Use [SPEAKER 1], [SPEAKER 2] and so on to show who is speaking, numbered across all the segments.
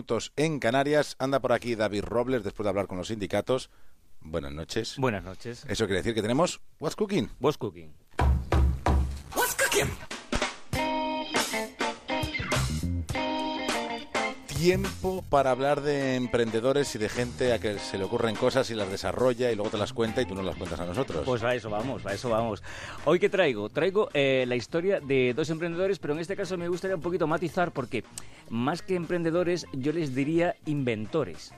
[SPEAKER 1] minutos en Canarias. Anda por aquí David Robles después de hablar con los sindicatos. Buenas noches.
[SPEAKER 2] Buenas noches.
[SPEAKER 1] Eso quiere decir que tenemos What's Cooking.
[SPEAKER 2] What's Cooking.
[SPEAKER 1] What's Cooking. Tiempo para hablar de emprendedores y de gente a que se le ocurren cosas y las desarrolla y luego te las cuenta y tú no las cuentas a nosotros.
[SPEAKER 2] Pues a eso vamos, a eso vamos. Hoy qué traigo? Traigo eh, la historia de dos emprendedores, pero en este caso me gustaría un poquito matizar porque más que emprendedores yo les diría inventores.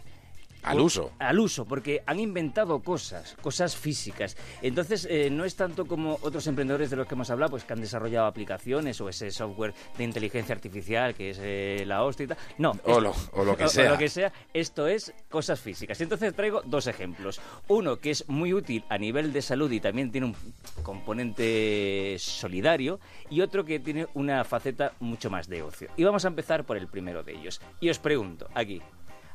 [SPEAKER 1] Al uso.
[SPEAKER 2] Al uso, porque han inventado cosas, cosas físicas. Entonces, eh, no es tanto como otros emprendedores de los que hemos hablado, pues que han desarrollado aplicaciones o ese software de inteligencia artificial que es eh, la hostia y tal. No.
[SPEAKER 1] O, lo, que sea.
[SPEAKER 2] O lo que sea. Esto es cosas físicas. Y entonces traigo dos ejemplos. Uno que es muy útil a nivel de salud y también tiene un componente solidario. Y otro que tiene una faceta mucho más de ocio. Y vamos a empezar por el primero de ellos. Y os pregunto, aquí,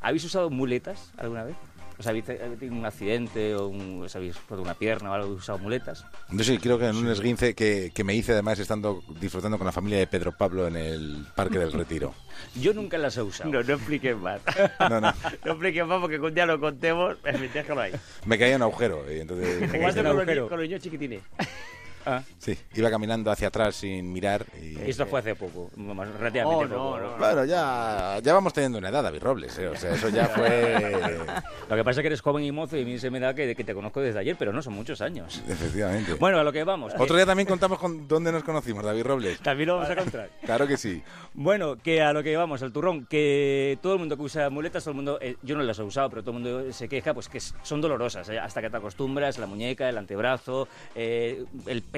[SPEAKER 2] ¿Habéis usado muletas alguna vez? ¿Os habéis tenido un accidente o os habéis roto una pierna o algo ¿Habéis usado muletas?
[SPEAKER 1] No sé, creo que en un esguince que, me hice además estando disfrutando con la familia de Pedro Pablo en el Parque del Retiro.
[SPEAKER 2] Yo nunca las he usado.
[SPEAKER 3] No, no expliques más.
[SPEAKER 1] No, no.
[SPEAKER 3] no expliques más porque un día lo contemos, me déjalo ahí.
[SPEAKER 1] Me caía un agujero y entonces...
[SPEAKER 3] Los, con los niños chiquitines.
[SPEAKER 1] Ah. Sí, iba caminando hacia atrás sin mirar. Y...
[SPEAKER 2] Esto fue hace poco, relativamente
[SPEAKER 1] oh, poco. Bueno, ya, ya vamos teniendo una edad, David Robles, ¿eh? o sea, eso ya fue...
[SPEAKER 2] lo que pasa es que eres joven y mozo y a mí se me da que, que te conozco desde ayer, pero no son muchos años.
[SPEAKER 1] Efectivamente.
[SPEAKER 2] Bueno, a lo que vamos.
[SPEAKER 1] Otro día también contamos con dónde nos conocimos, David Robles.
[SPEAKER 2] También lo vamos a contar.
[SPEAKER 1] claro que sí.
[SPEAKER 2] Bueno, que a lo que vamos, al turrón, que todo el mundo que usa muletas, todo el mundo, eh, yo no las he usado, pero todo el mundo se queja, pues que son dolorosas, ¿eh? hasta que te acostumbras, la muñeca, el antebrazo, el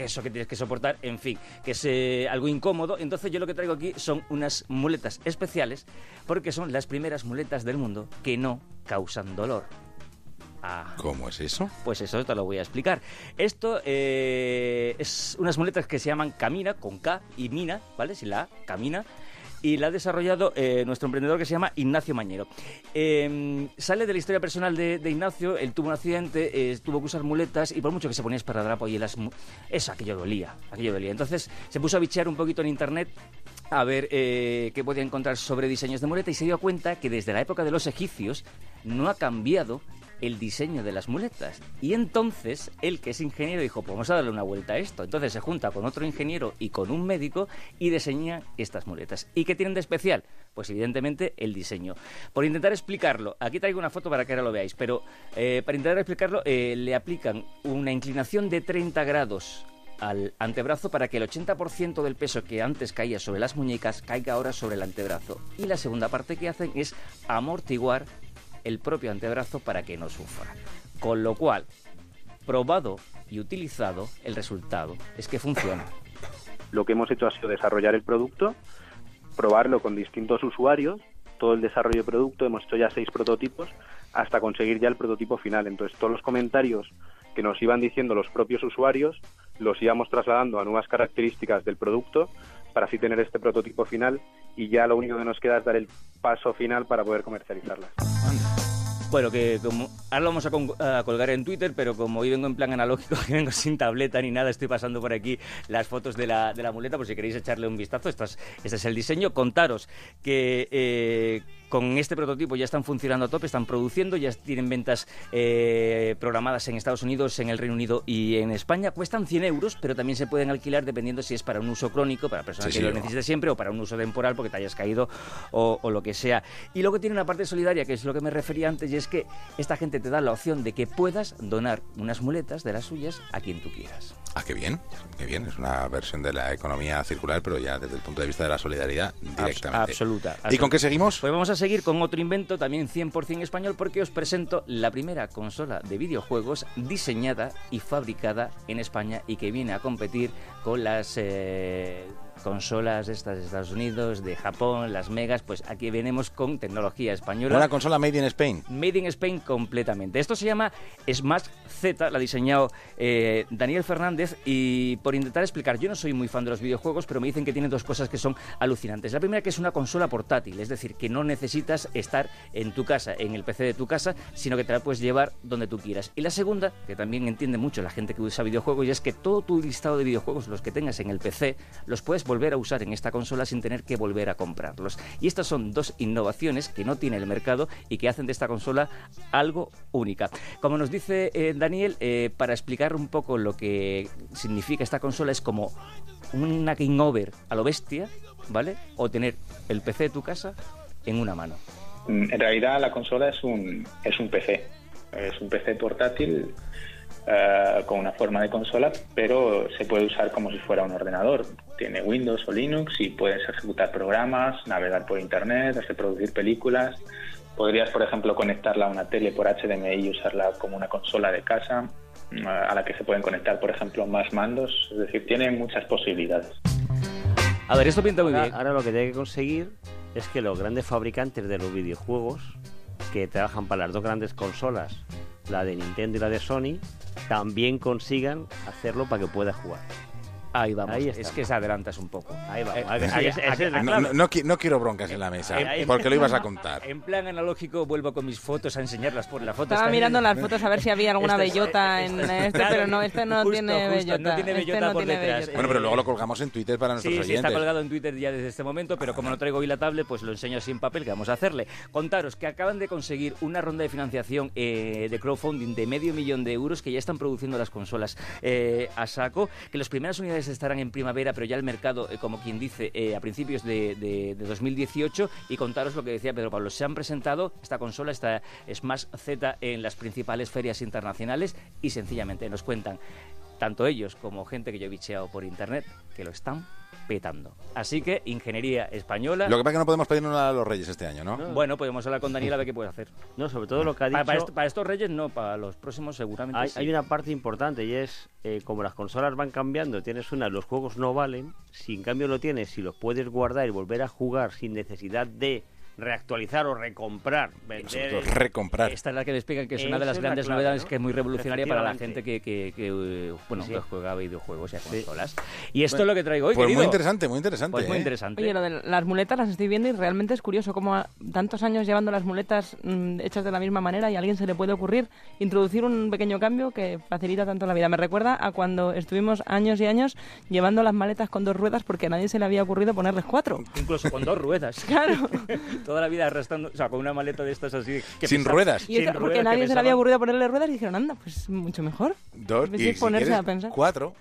[SPEAKER 2] peso que tienes que soportar en fin, que es eh, algo incómodo. Entonces yo lo que traigo aquí son unas muletas especiales porque son las primeras muletas del mundo que no causan dolor.
[SPEAKER 1] Ah. ¿Cómo es eso?
[SPEAKER 2] Pues eso te lo voy a explicar. Esto eh, es unas muletas que se llaman Camina, con K y Mina, ¿vale? Si la Camina y la ha desarrollado eh, nuestro emprendedor que se llama Ignacio Mañero. Em, sale de la historia personal de, Ignacio, él tuvo un accidente, eh, tuvo que usar muletas y por mucho que se ponía esparadrapo y las... Eso, aquello dolía, aquello dolía. Entonces se puso a bichear un poquito en internet a ver eh, qué podía encontrar sobre diseños de muleta y se dio cuenta que desde la época de los egipcios no ha cambiado el diseño de las muletas. Y entonces él, que es ingeniero, dijo, pues vamos a darle una vuelta a esto. Entonces se junta con otro ingeniero y con un médico y diseña estas muletas. ¿Y qué tienen de especial? Pues evidentemente el diseño. Por intentar explicarlo, aquí traigo una foto para que ahora lo veáis, pero eh, para intentar explicarlo eh, le aplican una inclinación de 30 grados al antebrazo para que el 80% del peso que antes caía sobre las muñecas caiga ahora sobre el antebrazo. Y la segunda parte que hacen es amortiguar el propio antebrazo para que no sufra. Con lo cual, probado y utilizado, el resultado es que funciona.
[SPEAKER 4] Lo que hemos hecho ha sido desarrollar el producto, probarlo con distintos usuarios, todo el desarrollo de producto, hemos hecho ya seis prototipos hasta conseguir ya el prototipo final. Entonces, todos los comentarios que nos iban diciendo los propios usuarios los íbamos trasladando a nuevas características del producto para así tener este prototipo final y ya lo único que nos queda es dar el paso final para poder comercializarlas.
[SPEAKER 2] Bueno, que como ahora lo vamos a, colgar en Twitter, pero como hoy vengo en plan analógico, que vengo sin tableta ni nada, estoy pasando por aquí las fotos de la, de la muleta, por si queréis echarle un vistazo. Este es el diseño. Contaros que eh, con este prototipo ya están funcionando a tope, están produciendo, ya tienen ventas eh, programadas en Estados Unidos, en el Reino Unido y en España. Cuestan 100 euros, pero también se pueden alquilar dependiendo si es para un uso crónico, para personas que lo necesite siempre, o para un uso temporal porque te hayas caído o, o, lo que sea. Y luego tiene una parte solidaria, que es lo que me refería antes, y es que esta gente te da la opción de que puedas donar unas muletas de las suyas a quien tú quieras.
[SPEAKER 1] Ah, qué bien, qué bien. Es una versión de la economía circular, pero ya desde el punto de vista de la solidaridad directamente.
[SPEAKER 2] absoluta,
[SPEAKER 1] ¿Y con qué seguimos?
[SPEAKER 2] Pues vamos a seguir con otro invento también 100% español porque os presento la primera consola de videojuegos diseñada y fabricada en España y que viene a competir con las... Eh, consolas estas de Estados Unidos, de Japón, las megas, pues aquí venimos con tecnología española.
[SPEAKER 1] Una consola made in Spain.
[SPEAKER 2] Made in Spain completamente. Esto se llama Smash Z, la ha diseñado eh, Daniel Fernández y por intentar explicar, yo no soy muy fan de los videojuegos, pero me dicen que tiene dos cosas que son alucinantes. La primera que es una consola portátil, es decir, que no necesitas estar en tu casa, en el PC de tu casa, sino que te la puedes llevar donde tú quieras. Y la segunda, que también entiende mucho la gente que usa videojuegos, y es que todo tu listado de videojuegos, los que tengas en el PC, los puedes volver a usar en esta consola sin tener que volver a comprarlos. Y estas son dos innovaciones que no tiene el mercado y que hacen de esta consola algo única. Como nos dice eh, Daniel, eh, para explicar un poco lo que significa esta consola es como una game over a lo bestia, ¿vale? O tener el PC de tu casa en una mano.
[SPEAKER 5] Mm, en realidad la consola es un, es un PC. Es un PC portátil eh, con una forma de consola, pero se puede usar como si fuera un ordenador. Tiene Windows o Linux y puedes ejecutar programas, navegar por Internet, hacer producir películas. Podrías, por ejemplo, conectarla a una tele por HDMI y usarla como una consola de casa mm, a la que se pueden conectar, por ejemplo, más mandos. Es decir, tiene muchas posibilidades.
[SPEAKER 2] A ver, esto pinta muy
[SPEAKER 3] Ahora,
[SPEAKER 2] bien.
[SPEAKER 3] ahora lo que tiene que conseguir es que los grandes fabricantes de los videojuegos que trabajan para las dos grandes consolas, la de Nintendo y la de Sony, también consigan hacerlo para que pueda jugar.
[SPEAKER 2] Ahí vamos.
[SPEAKER 3] Ahí está.
[SPEAKER 2] es que se adelantas un poco.
[SPEAKER 3] Ahí va.
[SPEAKER 2] Eh,
[SPEAKER 1] No,
[SPEAKER 3] clave.
[SPEAKER 1] no, no qui- no quiero broncas en la mesa,
[SPEAKER 2] Eh, eh,
[SPEAKER 1] porque lo ibas a contar.
[SPEAKER 2] En plan analógico vuelvo con mis fotos a enseñarlas por la foto.
[SPEAKER 6] Estaba mirando las fotos a ver si había alguna bellota
[SPEAKER 2] esta-
[SPEAKER 6] en este,
[SPEAKER 2] claro,
[SPEAKER 6] pero no, este no
[SPEAKER 2] justo,
[SPEAKER 6] tiene
[SPEAKER 2] justo,
[SPEAKER 6] bellota.
[SPEAKER 2] no tiene
[SPEAKER 6] Este
[SPEAKER 2] bellota
[SPEAKER 6] no
[SPEAKER 2] por
[SPEAKER 6] tiene
[SPEAKER 2] detrás.
[SPEAKER 6] bellota.
[SPEAKER 1] Bueno, pero luego lo colgamos en Twitter para nuestros
[SPEAKER 2] Sí, sí, está
[SPEAKER 1] oyentes.
[SPEAKER 2] colgado en Twitter ya desde este momento, pero como no traigo hoy la tablet, pues lo enseño así en papel, que vamos a hacerle. Contaros que acaban de conseguir una ronda de financiación eh, de crowdfunding de medio millón de euros que ya están produciendo las consolas eh, a saco, que las primeras unidades estarán en primavera, pero ya el mercado, eh, como quien dice, eh, a principios de, de- de 2018, y contaros lo que decía Pedro Pablo, se han presentado esta consola, esta Smash Z, en las principales ferias internacionales y sencillamente nos cuentan tanto ellos como gente que yo he bicheado por internet, que lo están petando. Así que, ingeniería española.
[SPEAKER 1] Lo que pasa es que no podemos pedir nada a los Reyes este año, ¿no?
[SPEAKER 2] Bueno, podemos hablar con Daniel a ver qué puede hacer.
[SPEAKER 3] No, sobre todo lo que ha dicho.
[SPEAKER 2] para estos reyes no, para los próximos seguramente
[SPEAKER 3] Hay,
[SPEAKER 2] sí.
[SPEAKER 3] hay una parte importante y es, eh, como las consolas van cambiando, tienes una, los juegos no valen, si en cambio lo tienes, si los puedes guardar y volver a jugar sin necesidad de reactualizar o recomprar,
[SPEAKER 1] Sobre
[SPEAKER 3] vender...
[SPEAKER 1] Recomprar.
[SPEAKER 2] Esta es la que explican que es una de las
[SPEAKER 3] es la
[SPEAKER 2] grandes
[SPEAKER 3] clave,
[SPEAKER 2] novedades
[SPEAKER 3] ¿no?
[SPEAKER 2] que es muy revolucionaria para la gente que, que- que, eh, bueno,
[SPEAKER 3] Sí.
[SPEAKER 2] que juega videojuegos y a consolas. Y esto es lo que traigo hoy,
[SPEAKER 1] Pues
[SPEAKER 2] querido.
[SPEAKER 1] muy interesante, muy interesante.
[SPEAKER 2] Pues muy
[SPEAKER 1] ¿eh?
[SPEAKER 2] interesante.
[SPEAKER 6] Oye, lo de las muletas las estoy viendo y realmente es curioso cómo tantos años llevando las muletas mm, hechas de la misma manera y a alguien se le puede ocurrir introducir un pequeño cambio que facilita tanto la vida. Me recuerda a cuando estuvimos años y años llevando las maletas con dos ruedas porque a nadie se le había ocurrido ponerles cuatro.
[SPEAKER 2] Incluso con dos ruedas.
[SPEAKER 6] Claro.
[SPEAKER 2] Toda la vida arrastrando, o sea, con una maleta de estas así. que
[SPEAKER 1] Sin ruedas.
[SPEAKER 6] Y
[SPEAKER 2] sin
[SPEAKER 6] porque
[SPEAKER 2] ruedas,
[SPEAKER 6] nadie se le había ocurrido ponerle ruedas y dijeron, anda, pues mucho mejor.
[SPEAKER 1] Dos y si
[SPEAKER 6] ponerse
[SPEAKER 1] quieres,
[SPEAKER 6] a pensar.
[SPEAKER 1] cuatro.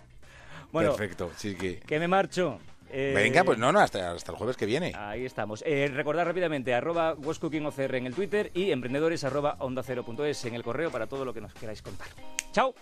[SPEAKER 2] Bueno,
[SPEAKER 1] Perfecto, sí que...
[SPEAKER 2] que me marcho. Eh,
[SPEAKER 1] Venga, pues no, no, hasta, hasta el jueves que viene.
[SPEAKER 2] Ahí estamos. Eh, recordad rápidamente, arroba OCR en el Twitter y emprendedores arroba onda cero punto es en el correo para todo lo que nos queráis contar. ¡Chao!